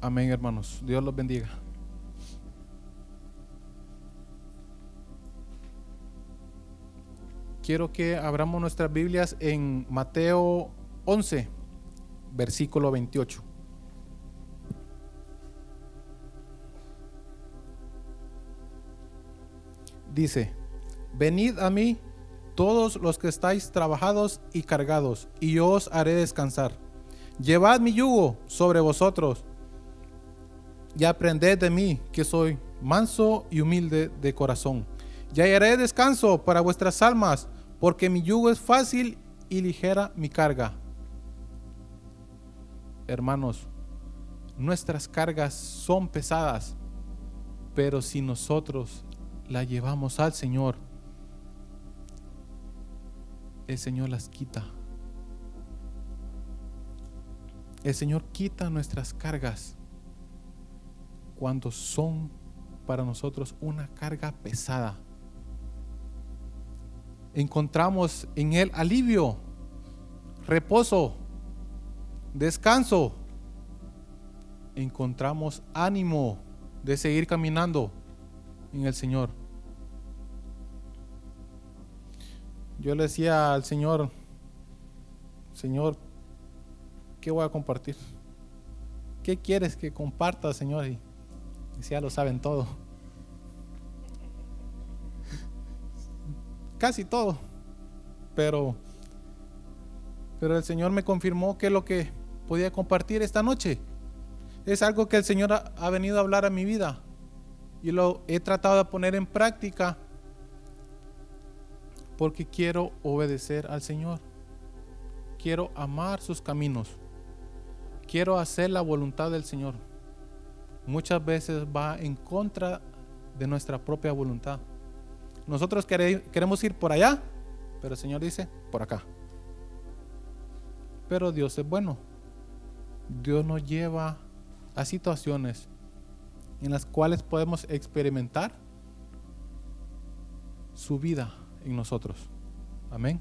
Amén, hermanos. Dios los bendiga. Quiero que abramos nuestras Biblias en Mateo 11, versículo 28. Dice, venid a mí todos los que estáis trabajados y cargados, y yo os haré descansar. Llevad mi yugo sobre vosotros y aprended de mí, que soy manso y humilde de corazón. Y hallaré descanso para vuestras almas, porque mi yugo es fácil y ligera mi carga. Hermanos, nuestras cargas son pesadas, pero si nosotros la llevamos al Señor, el Señor las quita. El Señor quita nuestras cargas cuando son para nosotros una carga pesada. Encontramos en Él alivio, reposo, descanso. Encontramos ánimo de seguir caminando en el Señor. Yo le decía al Señor, Señor, ¿qué voy a compartir? ¿Qué quieres que comparta, Señor? Ya lo saben todo. Casi todo. Pero, pero el Señor me confirmó que lo que podía compartir esta noche es algo que el Señor ha, ha venido a hablar a mi vida. Y lo he tratado de poner en práctica porque quiero obedecer al Señor. Quiero amar sus caminos. Quiero hacer la voluntad del Señor muchas veces va en contra de nuestra propia voluntad. Nosotros queremos ir por allá, pero el Señor dice, por acá. Pero Dios es bueno. Dios nos lleva a situaciones en las cuales podemos experimentar su vida en nosotros. Amén.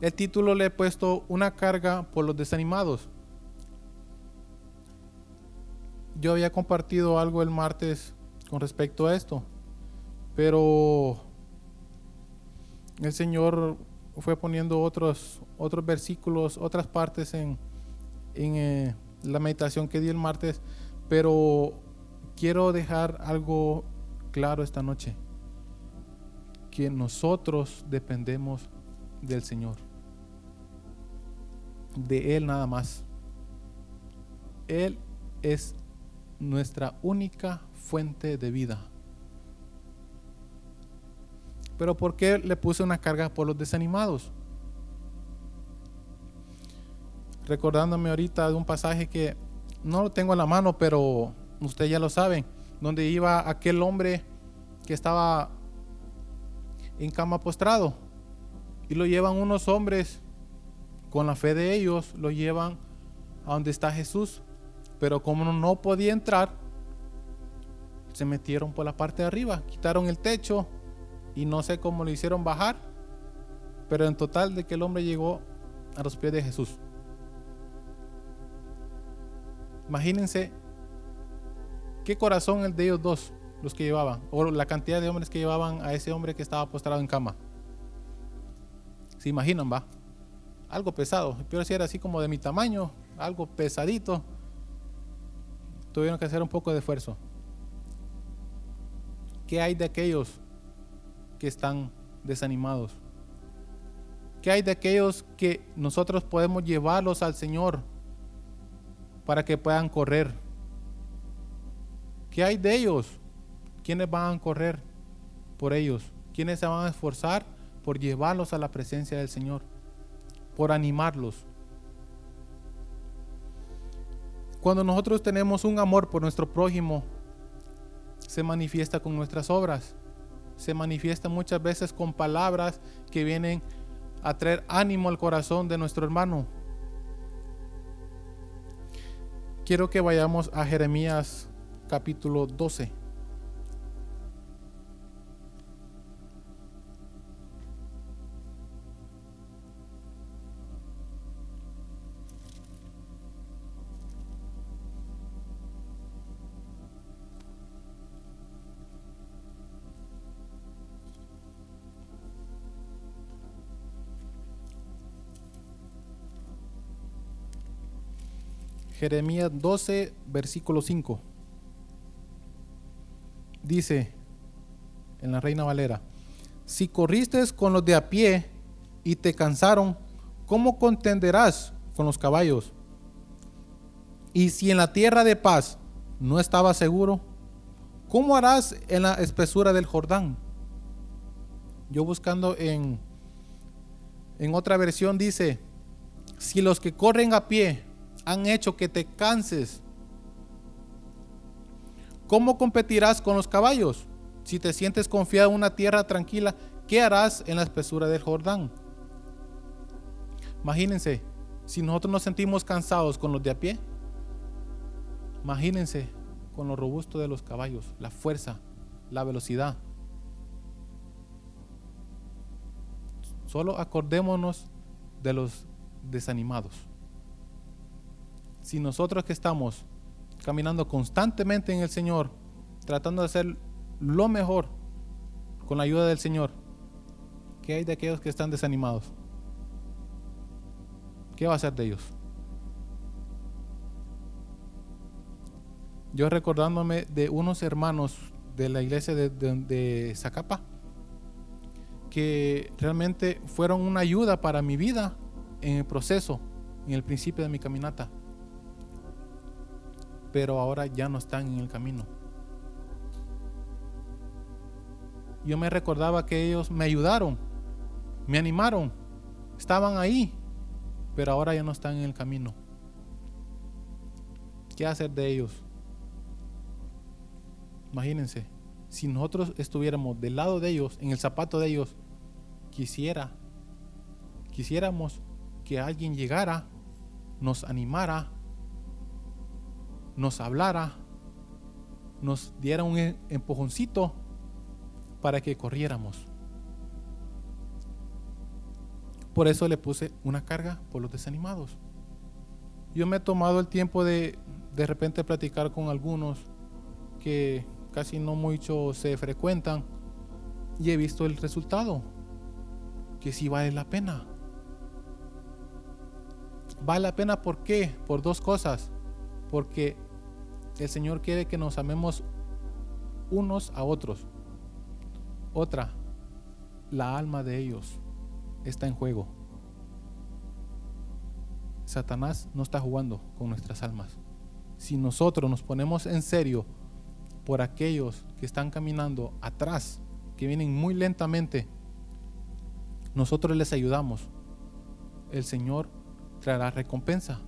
El título le he puesto una carga por los desanimados yo había compartido algo el martes con respecto a esto, pero el Señor fue poniendo otros, otros versículos, otras partes en, en eh, la meditación que di el martes, pero quiero dejar algo claro esta noche, que nosotros dependemos del Señor, de Él nada más. Él es nuestra única fuente de vida. Pero ¿por qué le puse una carga por los desanimados? Recordándome ahorita de un pasaje que no lo tengo en la mano, pero usted ya lo sabe, donde iba aquel hombre que estaba en cama postrado y lo llevan unos hombres con la fe de ellos, lo llevan a donde está Jesús pero como no podía entrar, se metieron por la parte de arriba, quitaron el techo y no sé cómo lo hicieron bajar, pero en total de que el hombre llegó a los pies de Jesús. Imagínense qué corazón el de ellos dos, los que llevaban, o la cantidad de hombres que llevaban a ese hombre que estaba postrado en cama. ¿Se imaginan, va? Algo pesado, pero si era así como de mi tamaño, algo pesadito tuvieron que hacer un poco de esfuerzo. ¿Qué hay de aquellos que están desanimados? ¿Qué hay de aquellos que nosotros podemos llevarlos al Señor para que puedan correr? ¿Qué hay de ellos? ¿Quiénes van a correr por ellos? ¿Quiénes se van a esforzar por llevarlos a la presencia del Señor? Por animarlos. Cuando nosotros tenemos un amor por nuestro prójimo, se manifiesta con nuestras obras. Se manifiesta muchas veces con palabras que vienen a traer ánimo al corazón de nuestro hermano. Quiero que vayamos a Jeremías capítulo 12. Jeremías 12, versículo 5. Dice en la Reina Valera, si corriste con los de a pie y te cansaron, ¿cómo contenderás con los caballos? Y si en la tierra de paz no estabas seguro, ¿cómo harás en la espesura del Jordán? Yo buscando en, en otra versión dice, si los que corren a pie han hecho que te canses, ¿cómo competirás con los caballos? Si te sientes confiado en una tierra tranquila, ¿qué harás en la espesura del Jordán? Imagínense, si nosotros nos sentimos cansados con los de a pie, imagínense con lo robusto de los caballos, la fuerza, la velocidad. Solo acordémonos de los desanimados. Si nosotros que estamos caminando constantemente en el Señor, tratando de hacer lo mejor con la ayuda del Señor, ¿qué hay de aquellos que están desanimados? ¿Qué va a hacer de ellos? Yo recordándome de unos hermanos de la iglesia de, de Zacapa, que realmente fueron una ayuda para mi vida en el proceso, en el principio de mi caminata. Pero ahora ya no están en el camino. Yo me recordaba que ellos me ayudaron, me animaron, estaban ahí, pero ahora ya no están en el camino. ¿Qué hacer de ellos? Imagínense, si nosotros estuviéramos del lado de ellos, en el zapato de ellos, quisiera, quisiéramos que alguien llegara, nos animara, nos hablara, nos diera un e-, empujoncito para que corriéramos. Por eso le puse una carga por los desanimados. Yo me he tomado el tiempo de de repente platicar con algunos que casi no mucho se frecuentan y he visto el resultado que sí vale la pena. Vale la pena ¿por qué? Por dos cosas. Porque el Señor quiere que nos amemos unos a otros. Otra, la alma de ellos está en juego. Satanás no está jugando con nuestras almas. Si nosotros nos ponemos en serio por aquellos que están caminando atrás, que vienen muy lentamente, nosotros les ayudamos, el Señor traerá recompensa.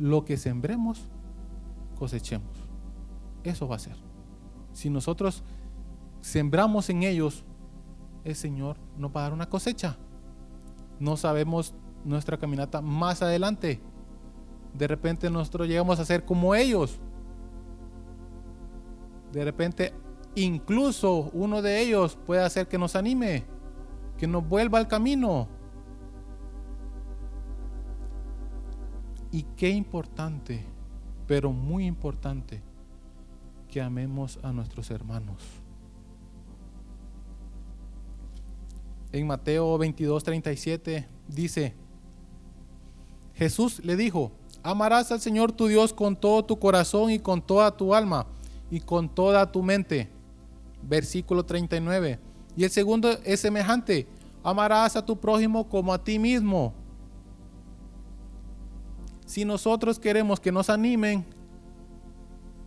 Lo que sembremos, cosechemos. Eso va a ser. Si nosotros sembramos en ellos, el Señor nos va a dar una cosecha. No sabemos nuestra caminata más adelante. De repente nosotros llegamos a ser como ellos. De repente Incluso uno de ellos puede hacer que nos anime, que nos vuelva al camino. Y qué importante, pero muy importante, que amemos a nuestros hermanos. En Mateo 22, 37 dice, Jesús le dijo, amarás al Señor tu Dios con todo tu corazón y con toda tu alma y con toda tu mente versículo 39. Y el segundo es semejante, amarás a tu prójimo como a ti mismo. Si nosotros queremos que nos animen,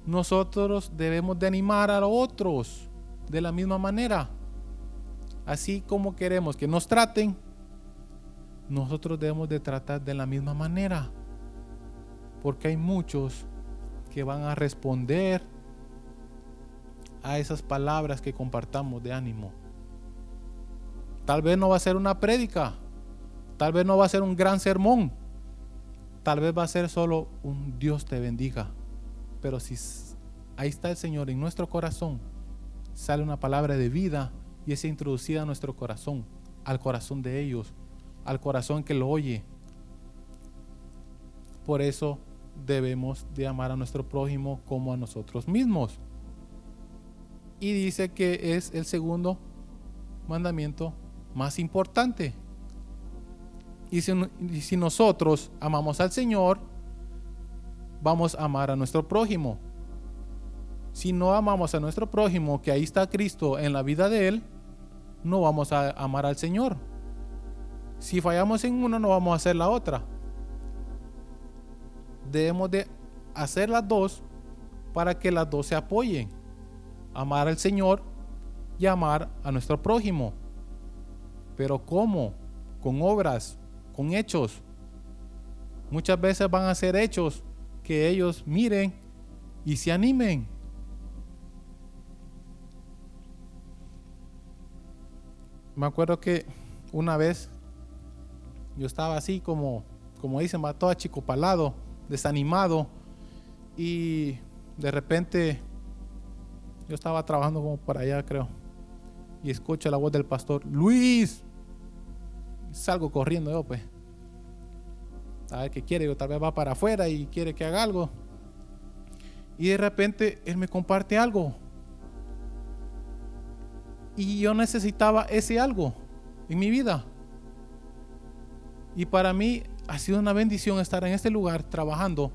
nosotros debemos de animar a otros de la misma manera. Así como queremos que nos traten, nosotros debemos de tratar de la misma manera. Porque hay muchos que van a responder a esas palabras que compartamos de ánimo. Tal vez no va a ser una prédica, tal vez no va a ser un gran sermón, tal vez va a ser solo un Dios te bendiga. Pero si ahí está el Señor en nuestro corazón, sale una palabra de vida y es introducida a nuestro corazón, al corazón de ellos, al corazón que lo oye. Por eso debemos de amar a nuestro prójimo como a nosotros mismos y dice que es el segundo mandamiento más importante. Y si, nosotros amamos al Señor, vamos a amar a nuestro prójimo. Si no amamos a nuestro prójimo, que ahí está Cristo en la vida de él, no vamos a amar al Señor. Si fallamos en uno, no vamos a hacer la otra. Debemos de hacer las dos para que las dos se apoyen. Amar al Señor y amar a nuestro prójimo. Pero ¿cómo? Con obras, con hechos. Muchas veces van a ser hechos que ellos miren y se animen. Me acuerdo que una vez yo estaba así como, como dicen, va todo achicopalado, desanimado y de repente yo estaba trabajando como para allá, creo, y escucho la voz del pastor, Luis, salgo corriendo yo, pues. A ver qué quiere, yo tal vez va para afuera y quiere que haga algo. Y de repente él me comparte algo. Y yo necesitaba ese algo en mi vida. Y para mí ha sido una bendición estar en este lugar trabajando.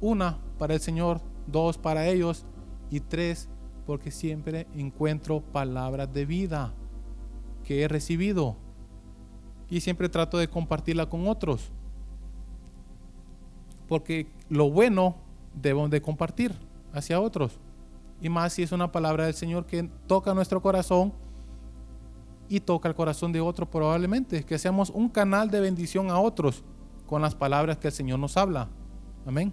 Una, para el Señor, dos, para ellos y tres, porque siempre encuentro palabras de vida que he recibido y siempre trato de compartirla con otros. Porque lo bueno debemos de compartir hacia otros. Y más si es una palabra del Señor que toca nuestro corazón y toca el corazón de otros probablemente. Que seamos un canal de bendición a otros con las palabras que el Señor nos habla. Amén.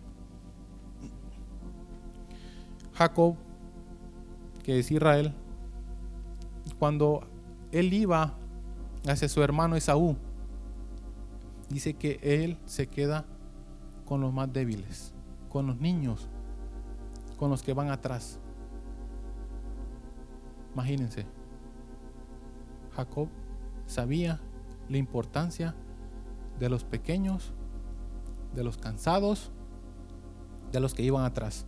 Jacob, que es Israel, cuando él iba hacia su hermano Esaú, dice que él se queda con los más débiles, con los niños, con los que van atrás. Imagínense, Jacob sabía la importancia de los pequeños, de los cansados, de los que iban atrás.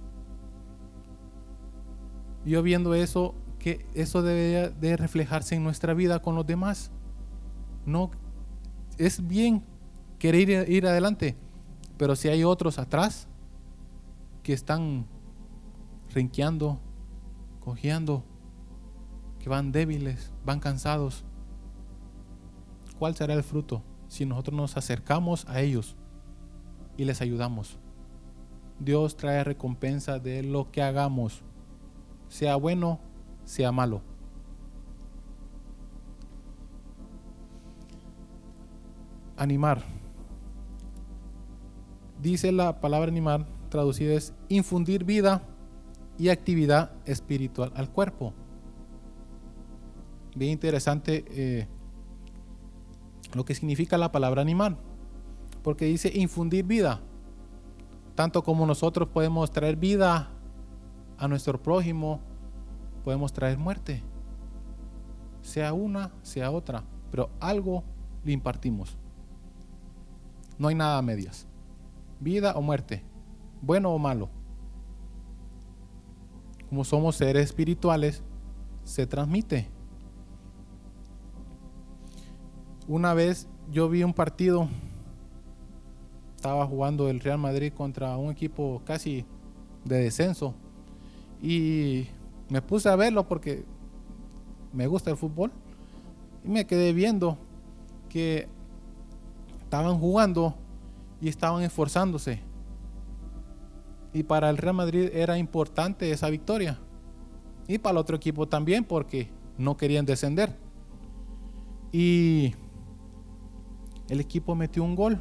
Yo viendo eso, que eso debe de reflejarse en nuestra vida con los demás. No es bien querer ir, adelante, pero si hay otros atrás que están rinqueando, cojeando, que van débiles, van cansados, ¿cuál será el fruto si nosotros nos acercamos a ellos y les ayudamos? Dios trae recompensa de lo que hagamos, sea bueno, sea malo. Animar. Dice la palabra animar, traducida es infundir vida y actividad espiritual al cuerpo. Bien interesante eh, lo que significa la palabra animar, porque dice infundir vida. Tanto como nosotros podemos traer vida a nuestro prójimo, podemos traer muerte. Sea una, sea otra, pero algo le impartimos. No hay nada a medias. Vida o muerte. Bueno o malo. Como somos seres espirituales, se transmite. Una vez yo vi un partido, estaba jugando el Real Madrid contra un equipo casi de descenso y me puse a verlo porque me gusta el fútbol y me quedé viendo que estaban jugando y estaban esforzándose. Y para el Real Madrid era importante esa victoria. Y para el otro equipo también porque no querían descender. Y el equipo metió un gol.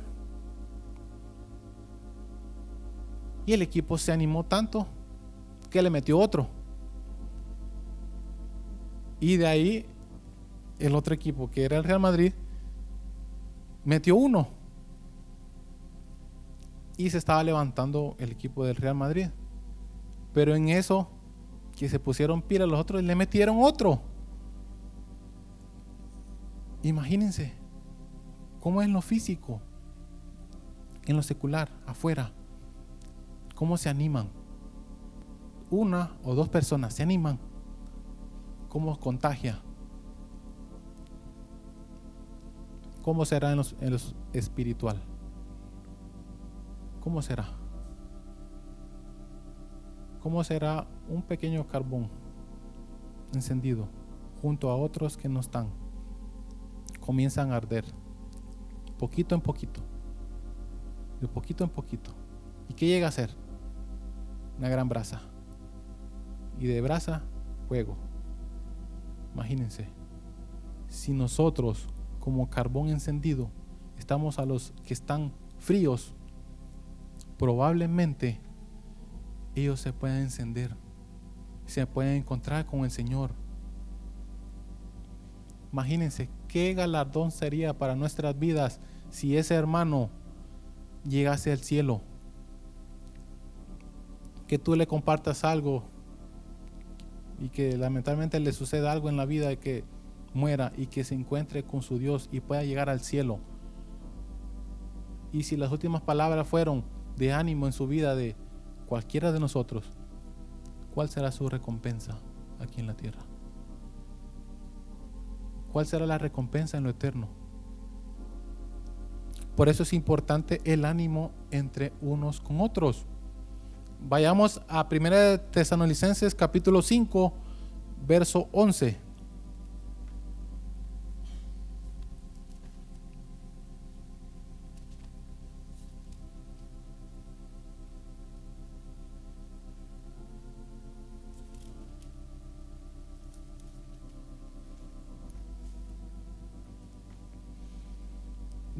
Y el equipo se animó tanto que le metió otro. Y de ahí el otro equipo, que era el Real Madrid, metió uno. Y se estaba levantando el equipo del Real Madrid. Pero en eso, que se pusieron pila los otros, le metieron otro. Imagínense cómo es lo físico, en lo secular, afuera. Cómo se animan. Una o dos personas se animan. Cómo contagia ¿cómo será en lo espiritual? ¿Cómo será? ¿Cómo será un pequeño carbón encendido junto a otros que no están? Comienzan a arder, poquito en poquito, de poquito en poquito. ¿Y qué llega a ser? Una gran brasa. Y de brasa, fuego. Imagínense, si nosotros como carbón encendido estamos a los que están fríos, probablemente ellos se pueden encender, se pueden encontrar con el Señor. Imagínense qué galardón sería para nuestras vidas si ese hermano llegase al cielo. Que tú le compartas algo y que lamentablemente le suceda algo en la vida que muera y que se encuentre con su Dios y pueda llegar al cielo. Y si las últimas palabras fueron de ánimo en su vida de cualquiera de nosotros, ¿cuál será su recompensa aquí en la tierra? ¿Cuál será la recompensa en lo eterno? Por eso es importante el ánimo entre unos con otros. Vayamos a 1 Tesalonicenses capítulo 5, verso 11.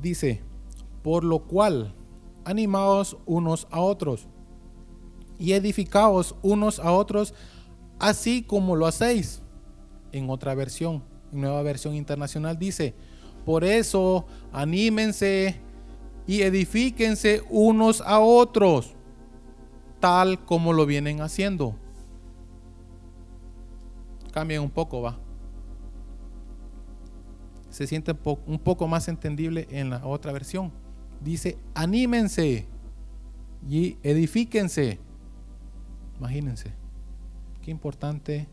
Dice, por lo cual, animaos unos a otros y edificaos unos a otros, así como lo hacéis. En otra versión, nueva versión internacional dice, por eso anímense y edifíquense unos a otros, tal como lo vienen haciendo. Cambien un poco, va se siente un poco más entendible en la otra versión. Dice, anímense y edifíquense. Imagínense, qué importante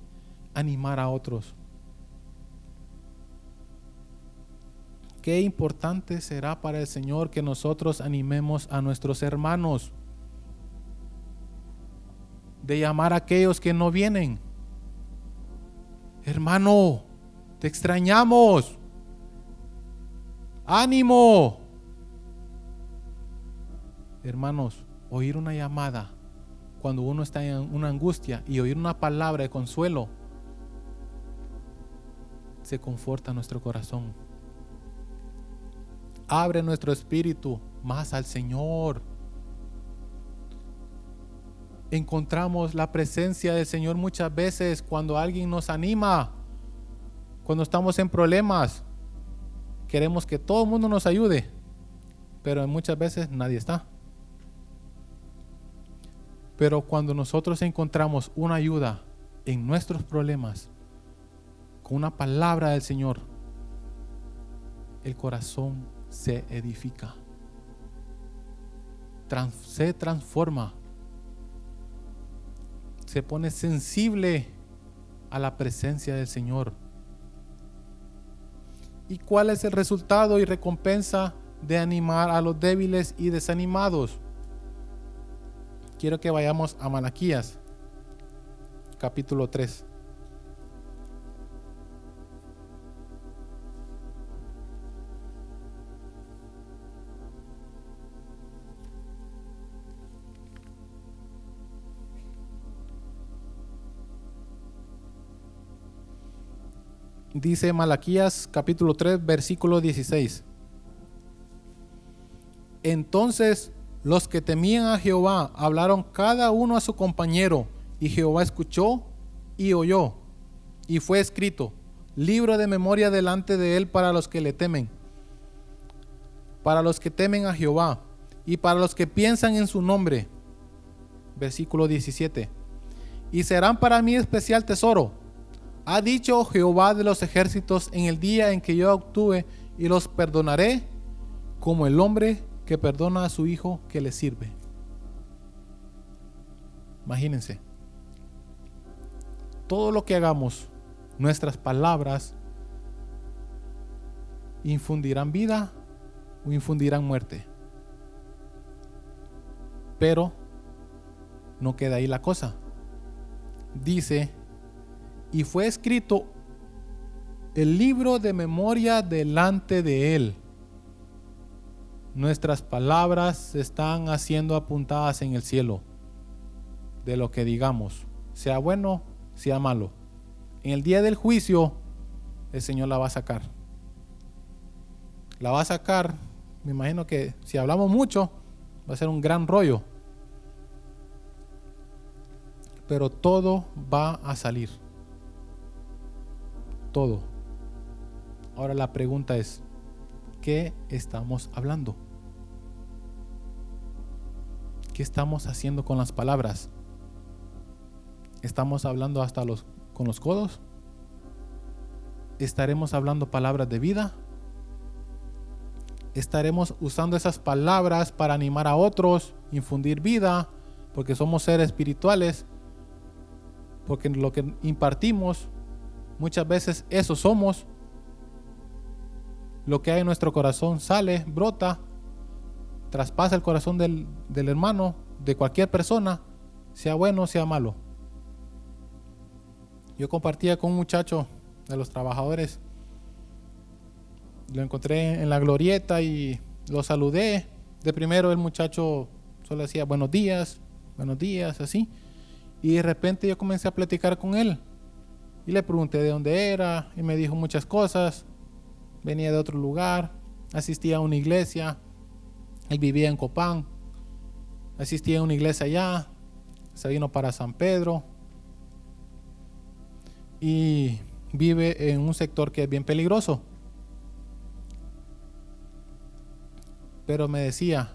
animar a otros. Qué importante será para el Señor que nosotros animemos a nuestros hermanos. De llamar a aquellos que no vienen. Hermano, te extrañamos. Ánimo. Hermanos, oír una llamada cuando uno está en una angustia y oír una palabra de consuelo, se conforta nuestro corazón. Abre nuestro espíritu más al Señor. Encontramos la presencia del Señor muchas veces cuando alguien nos anima, cuando estamos en problemas queremos que todo el mundo nos ayude, pero muchas veces nadie está. Pero cuando nosotros encontramos una ayuda en nuestros problemas, con una palabra del Señor, el corazón se edifica, se transforma, se pone sensible a la presencia del Señor ¿Y cuál es el resultado y recompensa de animar a los débiles y desanimados? Quiero que vayamos a Malaquías, capítulo 3. Dice Malaquías capítulo 3, versículo 16. Entonces los que temían a Jehová hablaron cada uno a su compañero, y Jehová escuchó y oyó, y fue escrito, libro de memoria delante de él para los que le temen, para los que temen a Jehová, y para los que piensan en su nombre. Versículo 17. Y serán para mí especial tesoro ha dicho Jehová de los ejércitos en el día en que yo actúe y los perdonaré como el hombre que perdona a su hijo que le sirve. Imagínense. Todo lo que hagamos, nuestras palabras, infundirán vida o infundirán muerte. Pero no queda ahí la cosa. Dice, y fue escrito el libro de memoria delante de él. Nuestras palabras están haciendo apuntadas en el cielo de lo que digamos, sea bueno, sea malo. En el día del juicio, el Señor la va a sacar. La va a sacar, me imagino que si hablamos mucho, va a ser un gran rollo. Pero todo va a salir. Todo. Ahora la pregunta es, ¿qué estamos hablando? ¿Qué estamos haciendo con las palabras? ¿Estamos hablando hasta los, con los codos? ¿Estaremos hablando palabras de vida? ¿Estaremos usando esas palabras para animar a otros, infundir vida, porque somos seres espirituales? Porque lo que impartimos, muchas veces eso somos. Lo que hay en nuestro corazón sale, brota, traspasa el corazón del, del hermano, de cualquier persona, sea bueno, sea malo. Yo compartía con un muchacho de los trabajadores. Lo encontré en la glorieta y lo saludé. De primero el muchacho solo decía buenos días, buenos días, así. Y de repente yo comencé a platicar con él. Y le pregunté de dónde era y me dijo muchas cosas. Venía de otro lugar, asistía a una iglesia. Él vivía en Copán. Asistía a una iglesia allá. Se vino para San Pedro y vive en un sector que es bien peligroso. Pero me decía,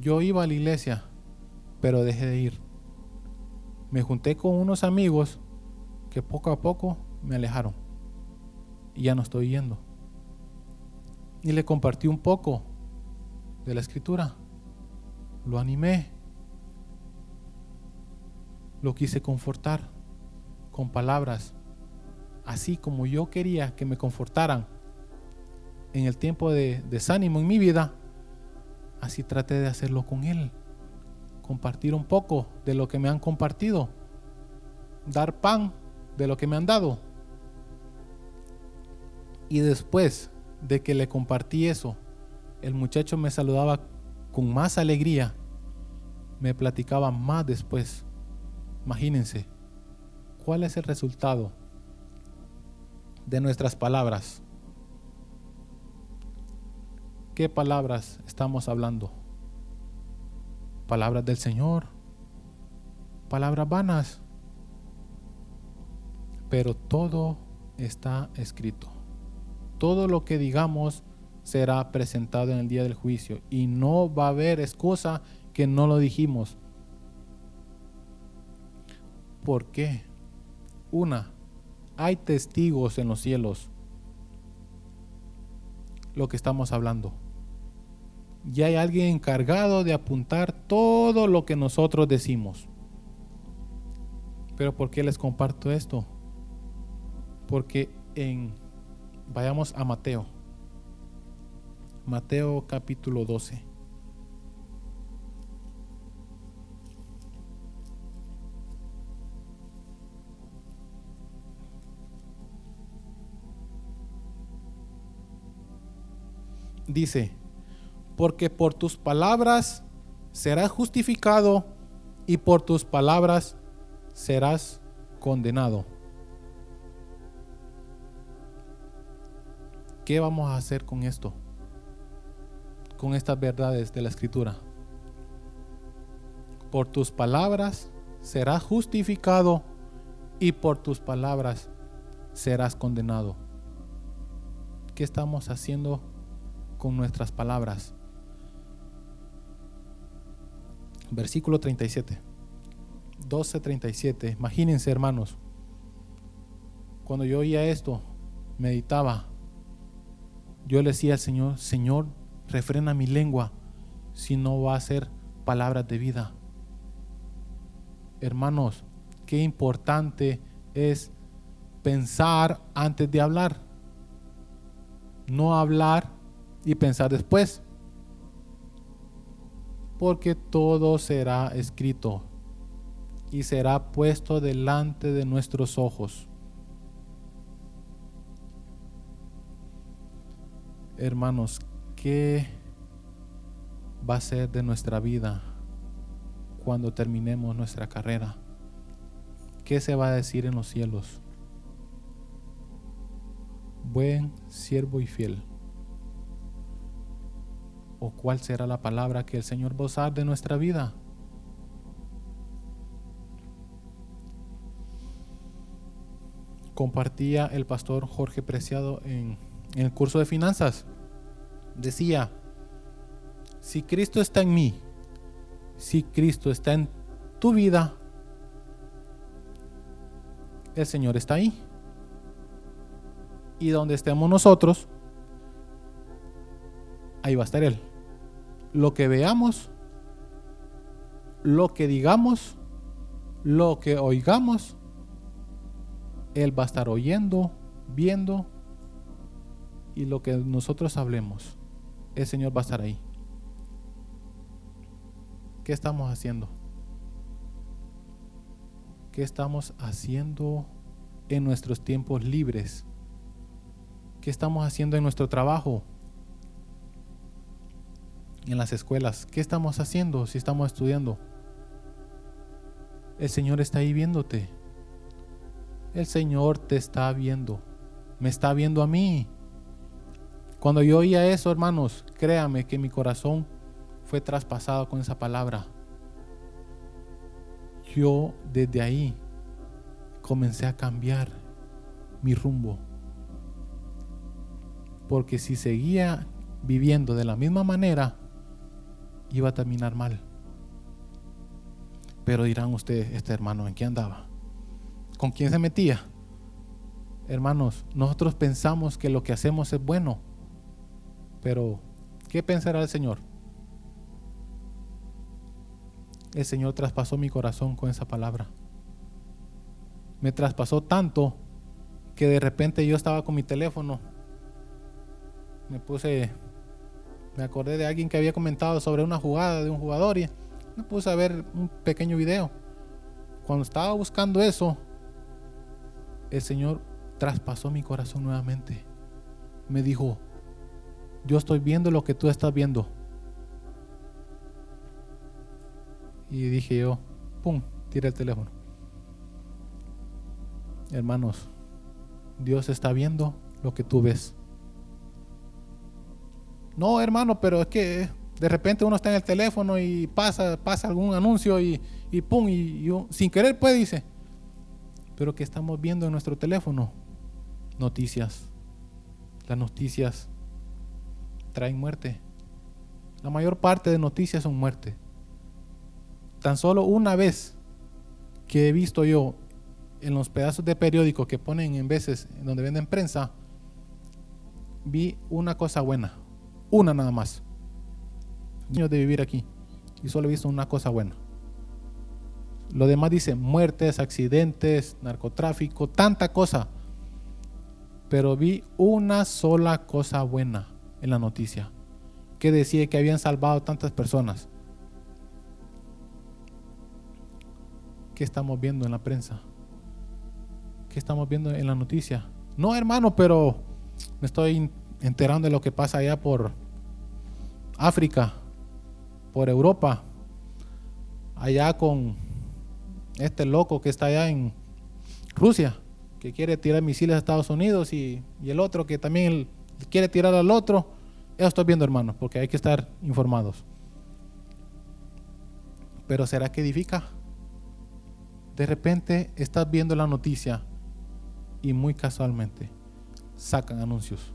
yo iba a la iglesia, pero dejé de ir. Me junté con unos amigos que poco a poco me alejaron y ya no estoy yendo. Y le compartí un poco de la escritura. Lo animé. Lo quise confortar con palabras, así como yo quería que me confortaran en el tiempo de desánimo en mi vida, así traté de hacerlo con Él. Compartir un poco de lo que me han compartido. Dar pan de lo que me han dado. Y después de que le compartí eso, el muchacho me saludaba con más alegría. Me platicaba más después. Imagínense. ¿Cuál es el resultado de nuestras palabras? ¿Qué palabras estamos hablando? ¿Palabras del Señor? ¿Palabras vanas? Pero todo está escrito. Todo lo que digamos será presentado en el día del juicio y no va a haber excusa que no lo dijimos. ¿Por qué? Una, hay testigos en los cielos. Lo que estamos hablando. Y hay alguien encargado de apuntar todo lo que nosotros decimos. Pero ¿por qué les comparto esto? Porque en vayamos a Mateo. Mateo capítulo 12. dice, porque por tus palabras serás justificado y por tus palabras serás condenado. ¿Qué vamos a hacer con esto? Con estas verdades de la escritura. Por tus palabras serás justificado y por tus palabras serás condenado. ¿Qué estamos haciendo con nuestras palabras. Versículo 37. 12:37. Imagínense, hermanos. Cuando yo oía esto, meditaba. Yo le decía al Señor, Señor, refrena mi lengua, si no va a ser palabras de vida. Hermanos, qué importante es pensar antes de hablar no hablar y pensar después. Porque todo será escrito y será puesto delante de nuestros ojos. Hermanos, ¿qué va a ser de nuestra vida cuando terminemos nuestra carrera? ¿Qué se va a decir en los cielos? Buen siervo y fiel. ¿O cuál será la palabra que el Señor va a de nuestra vida? Compartía el pastor Jorge Preciado en, en el curso de finanzas. Decía, si Cristo está en mí, si Cristo está en tu vida, el Señor está ahí. Y donde estemos nosotros, ahí va a estar Él. Lo que veamos, lo que digamos, lo que oigamos, Él va a estar oyendo, viendo, y lo que nosotros hablemos, el Señor va a estar ahí. ¿Qué estamos haciendo? ¿Qué estamos haciendo en nuestros tiempos libres? ¿Qué estamos haciendo en nuestro trabajo? En las escuelas. ¿Qué estamos haciendo si estamos estudiando? El Señor está ahí viéndote. El Señor te está viendo. Me está viendo a mí. Cuando yo oía eso, hermanos, créame que mi corazón fue traspasado con esa palabra yo desde ahí comencé a cambiar mi rumbo. Porque si seguía viviendo de la misma manera, iba a terminar mal. Pero dirán ustedes, este hermano, ¿en qué andaba? ¿Con quién se metía? Hermanos, nosotros pensamos que lo que hacemos es bueno, pero ¿qué pensará el Señor? el Señor traspasó mi corazón con esa palabra. Me traspasó tanto que de repente yo estaba con mi teléfono. Me puse, me acordé de alguien que había comentado sobre una jugada de un jugador y me puse a ver un pequeño video. Cuando estaba buscando eso, el Señor traspasó mi corazón nuevamente. Me dijo, yo estoy viendo lo que tú estás viendo Y dije yo, ¡pum! Tiré el teléfono. Hermanos, Dios está viendo lo que tú ves. No, hermano, pero es que de repente uno está en el teléfono y pasa, pasa algún anuncio y, y pum, y, sin querer pues dice. Pero que estamos viendo en nuestro teléfono noticias. Las noticias traen muerte. La mayor parte de noticias son muerte tan solo una vez que he visto yo en los pedazos de periódico que ponen en veces donde venden prensa, vi una cosa buena, una nada más. Años de vivir aquí y solo he visto una cosa buena. Lo demás dice muertes, accidentes, narcotráfico, tanta cosa. Pero vi una sola cosa buena en la noticia, que decía que habían salvado tantas personas. ¿Qué estamos viendo en la prensa? ¿Qué estamos viendo en la noticia? No, hermano, pero me estoy enterando de lo que pasa allá por África, por Europa, allá con este loco que está allá en Rusia, que quiere tirar misiles a Estados Unidos y, el otro que también quiere tirar al otro. Eso estoy viendo, hermano, porque hay que estar informados. Pero ¿será que edifica? De repente estás viendo la noticia y muy casualmente sacan anuncios.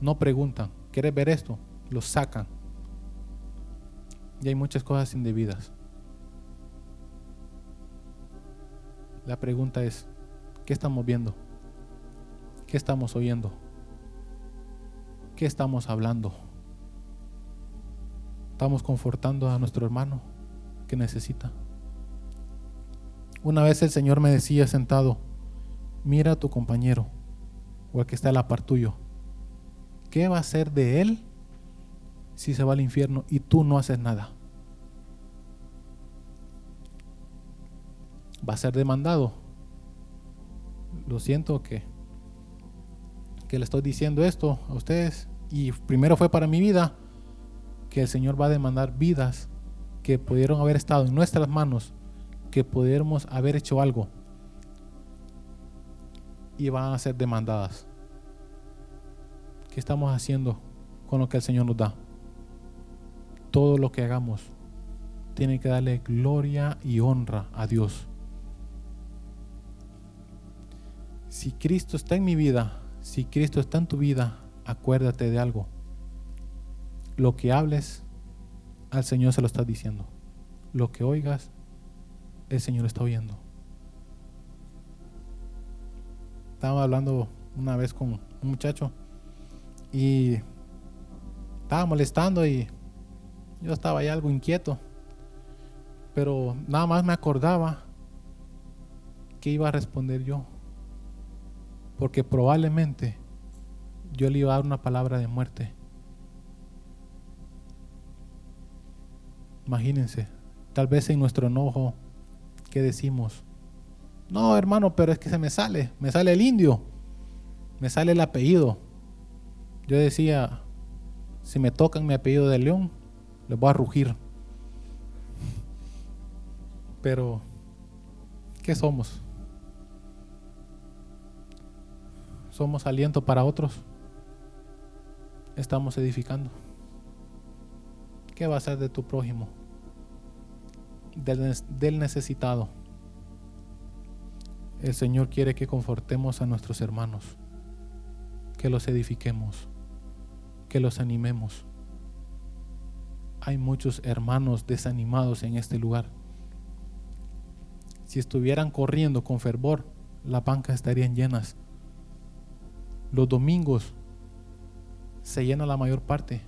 No preguntan, ¿quieres ver esto? Lo sacan. Y hay muchas cosas indebidas. La pregunta es, ¿qué estamos viendo? ¿Qué estamos oyendo? ¿Qué estamos hablando? ¿Estamos confortando a nuestro hermano que necesita? Una vez el Señor me decía sentado, mira a tu compañero o el que está a la tuyo ¿qué va a ser de él si se va al infierno y tú no haces nada? Va a ser demandado. Lo siento que, que le estoy diciendo esto a ustedes. Y primero fue para mi vida que el Señor va a demandar vidas que pudieron haber estado en nuestras manos, que pudiéramos haber hecho algo y van a ser demandadas. ¿Qué estamos haciendo con lo que el Señor nos da? Todo lo que hagamos tiene que darle gloria y honra a Dios. Si Cristo está en mi vida, si Cristo está en tu vida, acuérdate de algo. Lo que hables, al Señor se lo está diciendo. Lo que oigas, el Señor está oyendo. Estaba hablando una vez con un muchacho y estaba molestando y yo estaba ahí algo inquieto. Pero nada más me acordaba que iba a responder yo. Porque probablemente yo le iba a dar una palabra de muerte. Imagínense, tal vez en nuestro enojo, ¿qué decimos? No, hermano, pero es que se me sale, me sale el indio, me sale el apellido. Yo decía, si me tocan mi apellido de león, les voy a rugir. Pero, ¿qué somos? ¿Somos aliento para otros? Estamos edificando. ¿Qué va a ser de tu prójimo? Del, necesitado. El Señor quiere que confortemos a nuestros hermanos, que los edifiquemos que los animemos. Hay muchos hermanos desanimados en este lugar. Si estuvieran corriendo con fervor, las bancas estarían llenas. Los domingos se llena la mayor parte.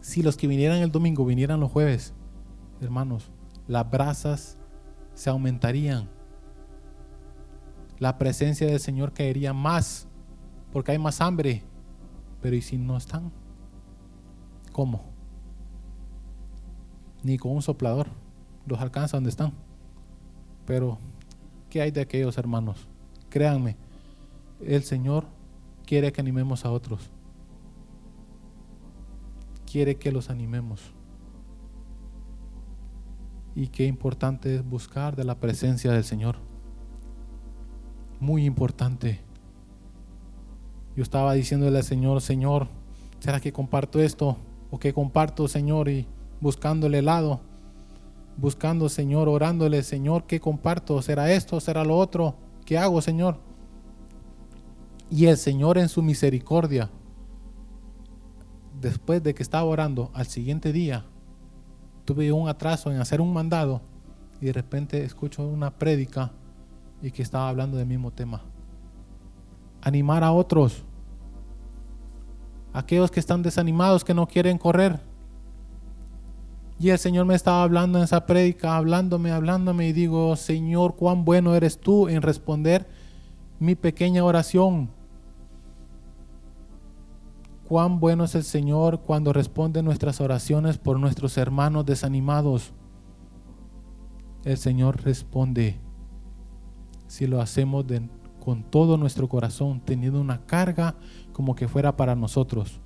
Si los que vinieran el domingo vinieran los jueves, hermanos, las brasas se aumentarían. La presencia del Señor caería más porque hay más hambre. Pero ¿y si no están? ¿Cómo? Ni con un soplador los alcanza donde están. Pero, ¿qué hay de aquellos hermanos? Créanme, el Señor quiere que animemos a otros. Quiere que los animemos. Y qué importante es buscar de la presencia del Señor. Muy importante. Yo estaba diciéndole al Señor, Señor, ¿será que comparto esto? ¿O que comparto, Señor? Y buscándole helado, buscando, Señor, orándole, Señor, ¿qué comparto? ¿Será esto? ¿Será lo otro? ¿Qué hago, Señor? Y el Señor en su misericordia, después de que estaba orando, al siguiente día, tuve un atraso en hacer un mandado y de repente escucho una prédica y que estaba hablando del mismo tema animar a otros. Aquellos que están desanimados, que no quieren correr. Y el Señor me estaba hablando en esa prédica, hablándome, hablándome, y digo, Señor, cuán bueno eres tú en responder mi pequeña oración. Cuán bueno es el Señor cuando responde nuestras oraciones por nuestros hermanos desanimados. El Señor responde si lo hacemos con todo nuestro corazón, teniendo una carga como que fuera para nosotros.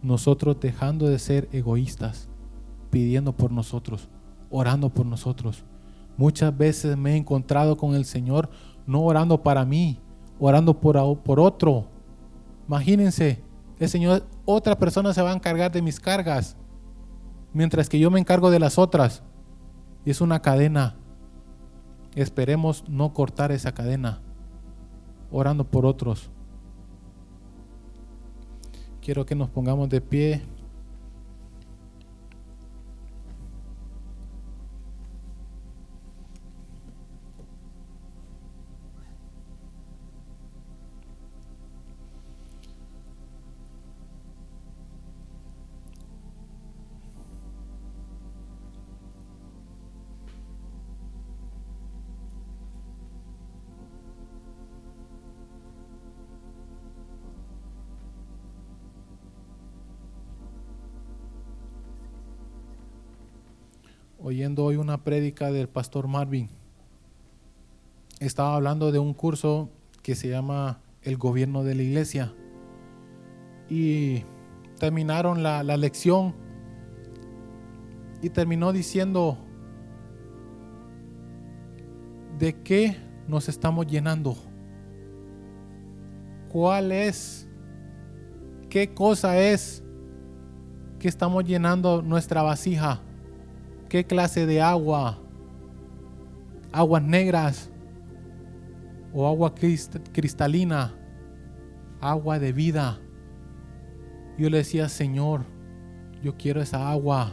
Nosotros dejando de ser egoístas, pidiendo por nosotros, orando por nosotros. Muchas veces me he encontrado con el Señor no orando para mí, orando por, por otro. Imagínense, el Señor, otra persona se va a encargar de mis cargas, mientras que yo me encargo de las otras. Y es una cadena. Esperemos no cortar esa cadena orando por otros. Quiero que nos pongamos de pie. Oyendo hoy una prédica del pastor Marvin. Estaba hablando de un curso que se llama El gobierno de la iglesia. Y terminaron la, la lección y terminó diciendo de qué nos estamos llenando. ¿Cuál es? ¿Qué cosa es que estamos llenando nuestra vasija? ¿Qué clase de agua? ¿Aguas negras? ¿O agua cristalina? ¿Agua de vida? Yo le decía, Señor, yo quiero esa agua.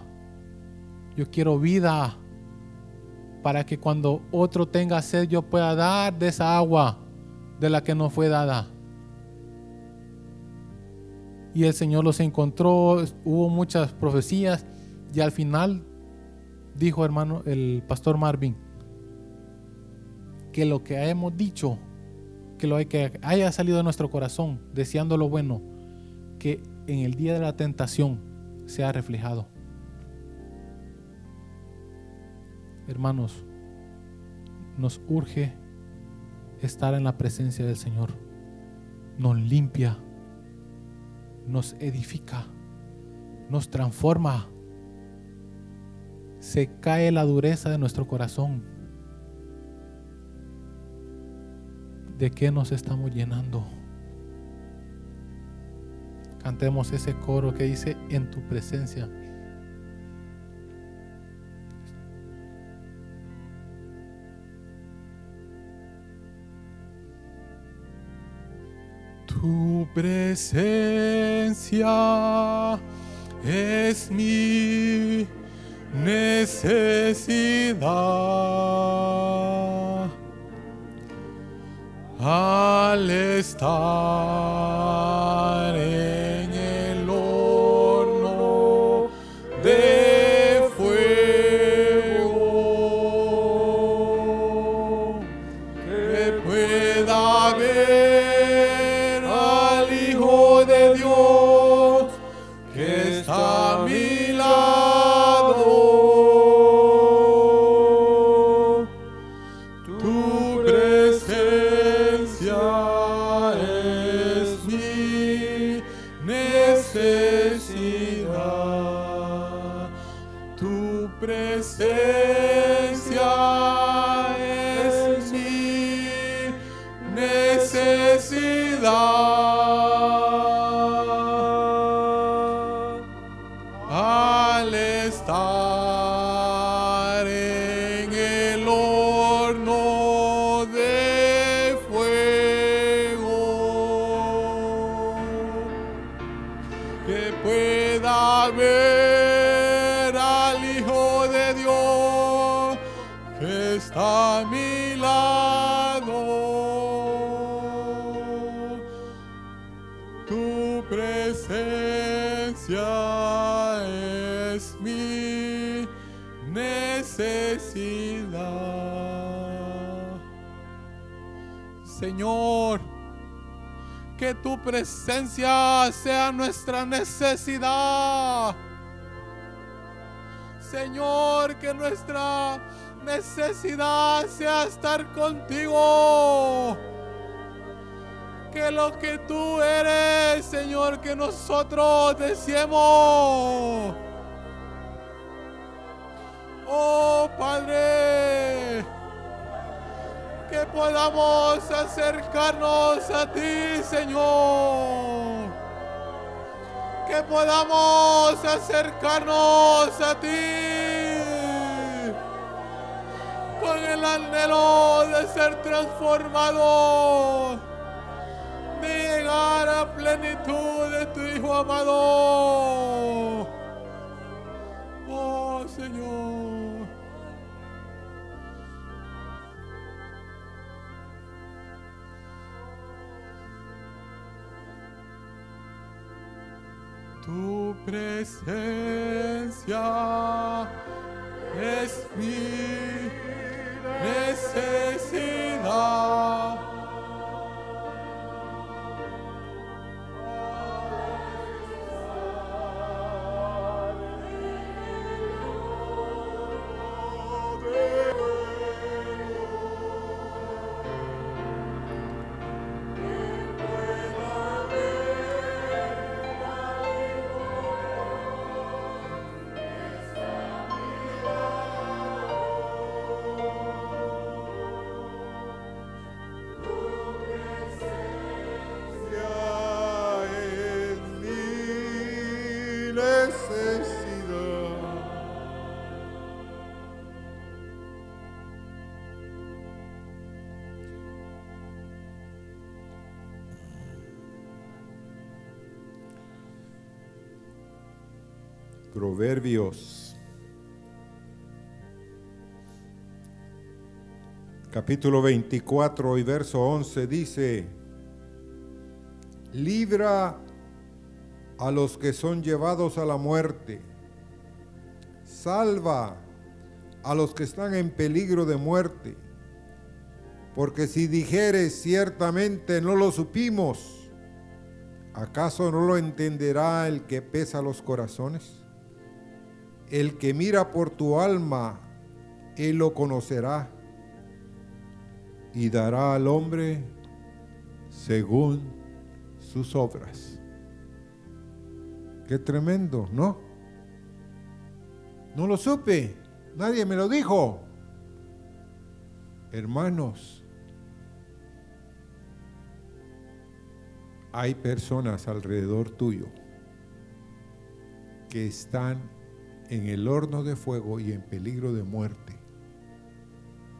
Yo quiero vida para que cuando otro tenga sed yo pueda dar de esa agua de la que no fue dada. Y el Señor los encontró, hubo muchas profecías y al final dijo hermano el pastor Marvin que lo que hemos dicho, que lo que haya salido de nuestro corazón, deseando lo bueno, que en el día de la tentación sea reflejado. Hermanos, nos urge estar en la presencia del Señor. Nos limpia, nos edifica, nos transforma. Se cae la dureza de nuestro corazón. ¿De qué nos estamos llenando? Cantemos ese coro que dice en tu presencia Tu presencia es mi necesidad. Al estar en Señor, que tu presencia sea nuestra necesidad. Señor, que nuestra necesidad sea estar contigo. Que lo que tú eres, Señor, que nosotros deseemos. Oh Padre, que podamos acercarnos a ti, Señor. Que podamos acercarnos a ti con el anhelo de ser transformados, de llegar a plenitud de tu Hijo amado. Presencia es mi necesidad. Capítulo 24 y verso 11 dice, libra a los que son llevados a la muerte, salva a los que están en peligro de muerte, porque si dijeres ciertamente no lo supimos, ¿acaso no lo entenderá el que pesa los corazones? El que mira por tu alma, él lo conocerá y dará al hombre según sus obras. Qué tremendo, ¿no? No lo supe, nadie me lo dijo. Hermanos, hay personas alrededor tuyo que están en el horno de fuego y en peligro de muerte.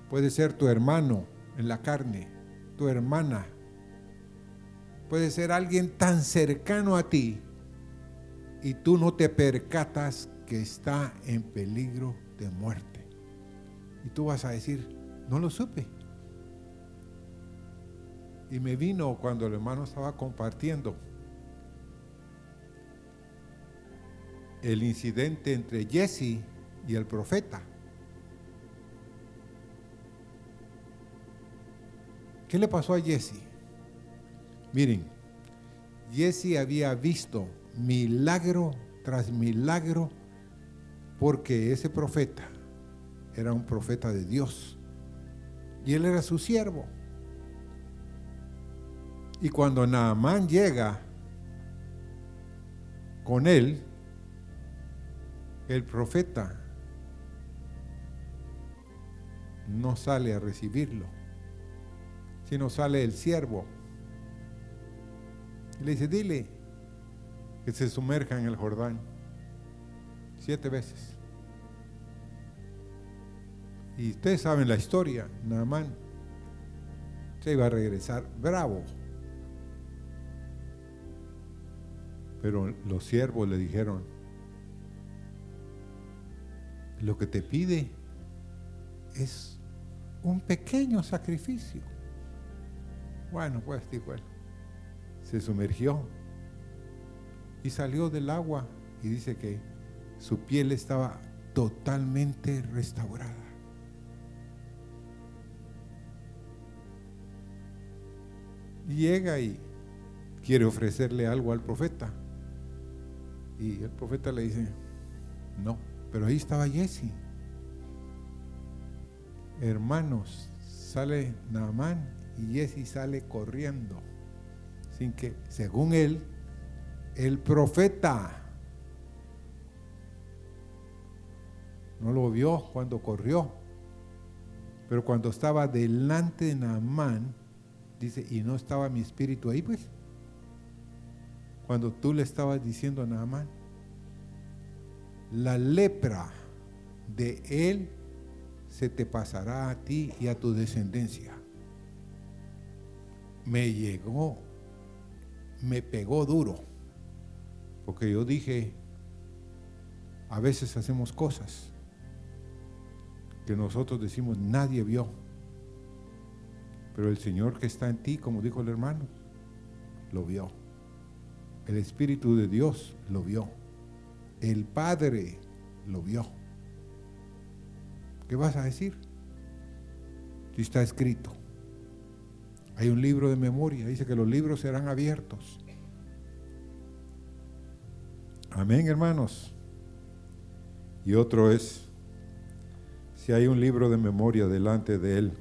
Puede ser tu hermano en la carne, tu hermana. Puede ser alguien tan cercano a ti y tú no te percatas que está en peligro de muerte. Y tú vas a decir, no lo supe. Y me vino cuando el hermano estaba compartiendo el incidente entre Jesse y el profeta. ¿Qué le pasó a Jesse? Miren, Jesse había visto milagro tras milagro porque ese profeta era un profeta de Dios y él era su siervo. Y cuando Naamán llega con él, el profeta no sale a recibirlo, sino sale el siervo. Y le dice, dile que se sumerja en el Jordán siete veces. Y ustedes saben la historia, Naamán se iba a regresar bravo. Pero los siervos le dijeron, lo que te pide es un pequeño sacrificio. Bueno, pues dijo él, se sumergió y salió del agua y dice que su piel estaba totalmente restaurada. Llega y quiere ofrecerle algo al profeta. Y el profeta le dice, no. Pero ahí estaba Jesse. Hermanos, sale Naamán y Jesse sale corriendo. Sin que, según él, el profeta no lo vio cuando corrió. Pero cuando estaba delante de Naamán, dice, y no estaba mi espíritu ahí, pues. Cuando tú le estabas diciendo a Naamán, la lepra de él se te pasará a ti y a tu descendencia. Me llegó, me pegó duro, porque yo dije, a veces hacemos cosas que nosotros decimos nadie vio, pero el Señor que está en ti, como dijo el hermano, lo vio. El Espíritu de Dios lo vio. El Padre lo vio. ¿Qué vas a decir? Si está escrito. Hay un libro de memoria, dice que los libros serán abiertos. Amén, hermanos. Y otro es, si hay un libro de memoria delante de Él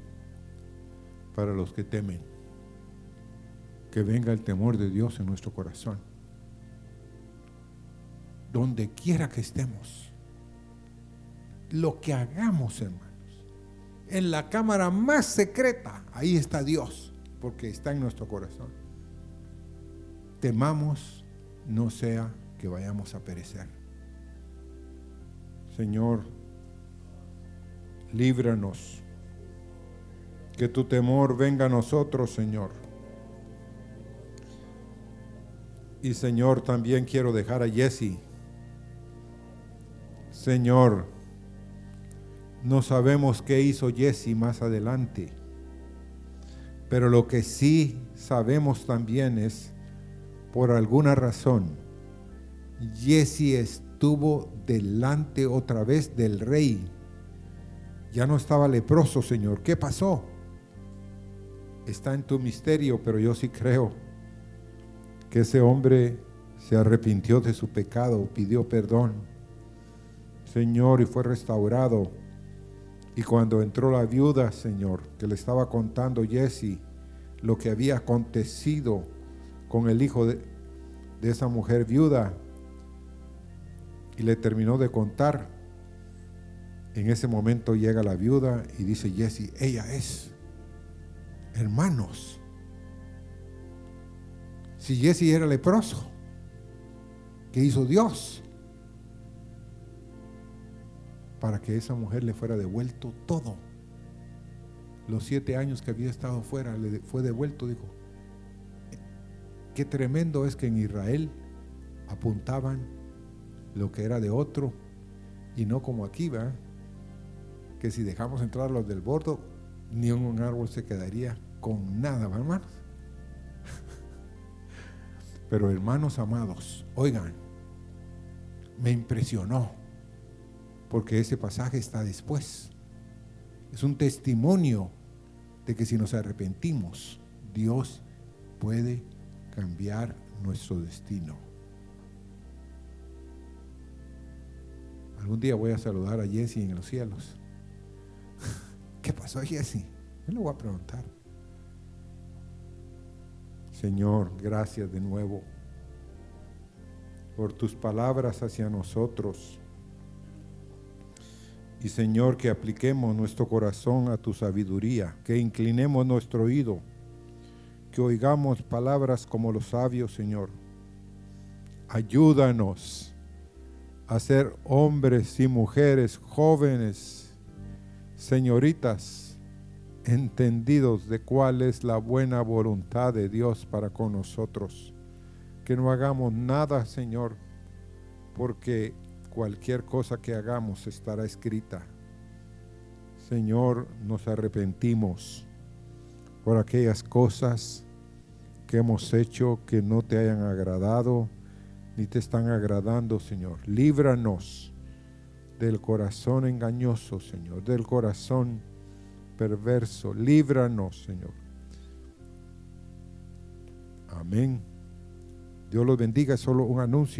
para los que temen, que venga el temor de Dios en nuestro corazón donde quiera que estemos. Lo que hagamos, hermanos. En la cámara más secreta, ahí está Dios, porque está en nuestro corazón. Temamos, no sea que vayamos a perecer. Señor, líbranos. Que tu temor venga a nosotros, Señor. Y Señor, también quiero dejar a Jesse. Señor, no sabemos qué hizo Jesse más adelante. Pero lo que sí sabemos también es, por alguna razón, Jesse estuvo delante otra vez del rey. Ya no estaba leproso, Señor. ¿Qué pasó? Está en tu misterio, pero yo sí creo que ese hombre se arrepintió de su pecado, pidió perdón, Señor, y fue restaurado. Y cuando entró la viuda, Señor, que le estaba contando Jesse lo que había acontecido con el hijo de, esa mujer viuda, y le terminó de contar, en ese momento llega la viuda y dice Jesse, ella es, hermanos. Si Jesse era leproso, ¿qué hizo Dios? Para que esa mujer le fuera devuelto todo. Los siete años que había estado fuera le fue devuelto, dijo. Qué tremendo es que en Israel apuntaban lo que era de otro y no como aquí, va que si dejamos entrar los del bordo, ni un árbol se quedaría con nada, ¿va, hermanos? Pero hermanos amados, oigan, me impresionó, porque ese pasaje está después. Es un testimonio de que si nos arrepentimos, Dios puede cambiar nuestro destino. Algún día voy a saludar a Jesse en los cielos. ¿Qué pasó, Jesse? Yo le voy a preguntar. Señor, gracias de nuevo por tus palabras hacia nosotros. Y Señor, que apliquemos nuestro corazón a tu sabiduría, que inclinemos nuestro oído, que oigamos palabras como los sabios, Señor. Ayúdanos a ser hombres y mujeres, jóvenes, señoritas, entendidos de cuál es la buena voluntad de Dios para con nosotros. Que no hagamos nada, Señor, porque cualquier cosa que hagamos estará escrita. Señor, nos arrepentimos por aquellas cosas que hemos hecho que no te hayan agradado ni te están agradando, Señor. Líbranos del corazón engañoso, Señor, del corazón perverso. Líbranos, Señor. Amén. Dios los bendiga, es solo un anuncio.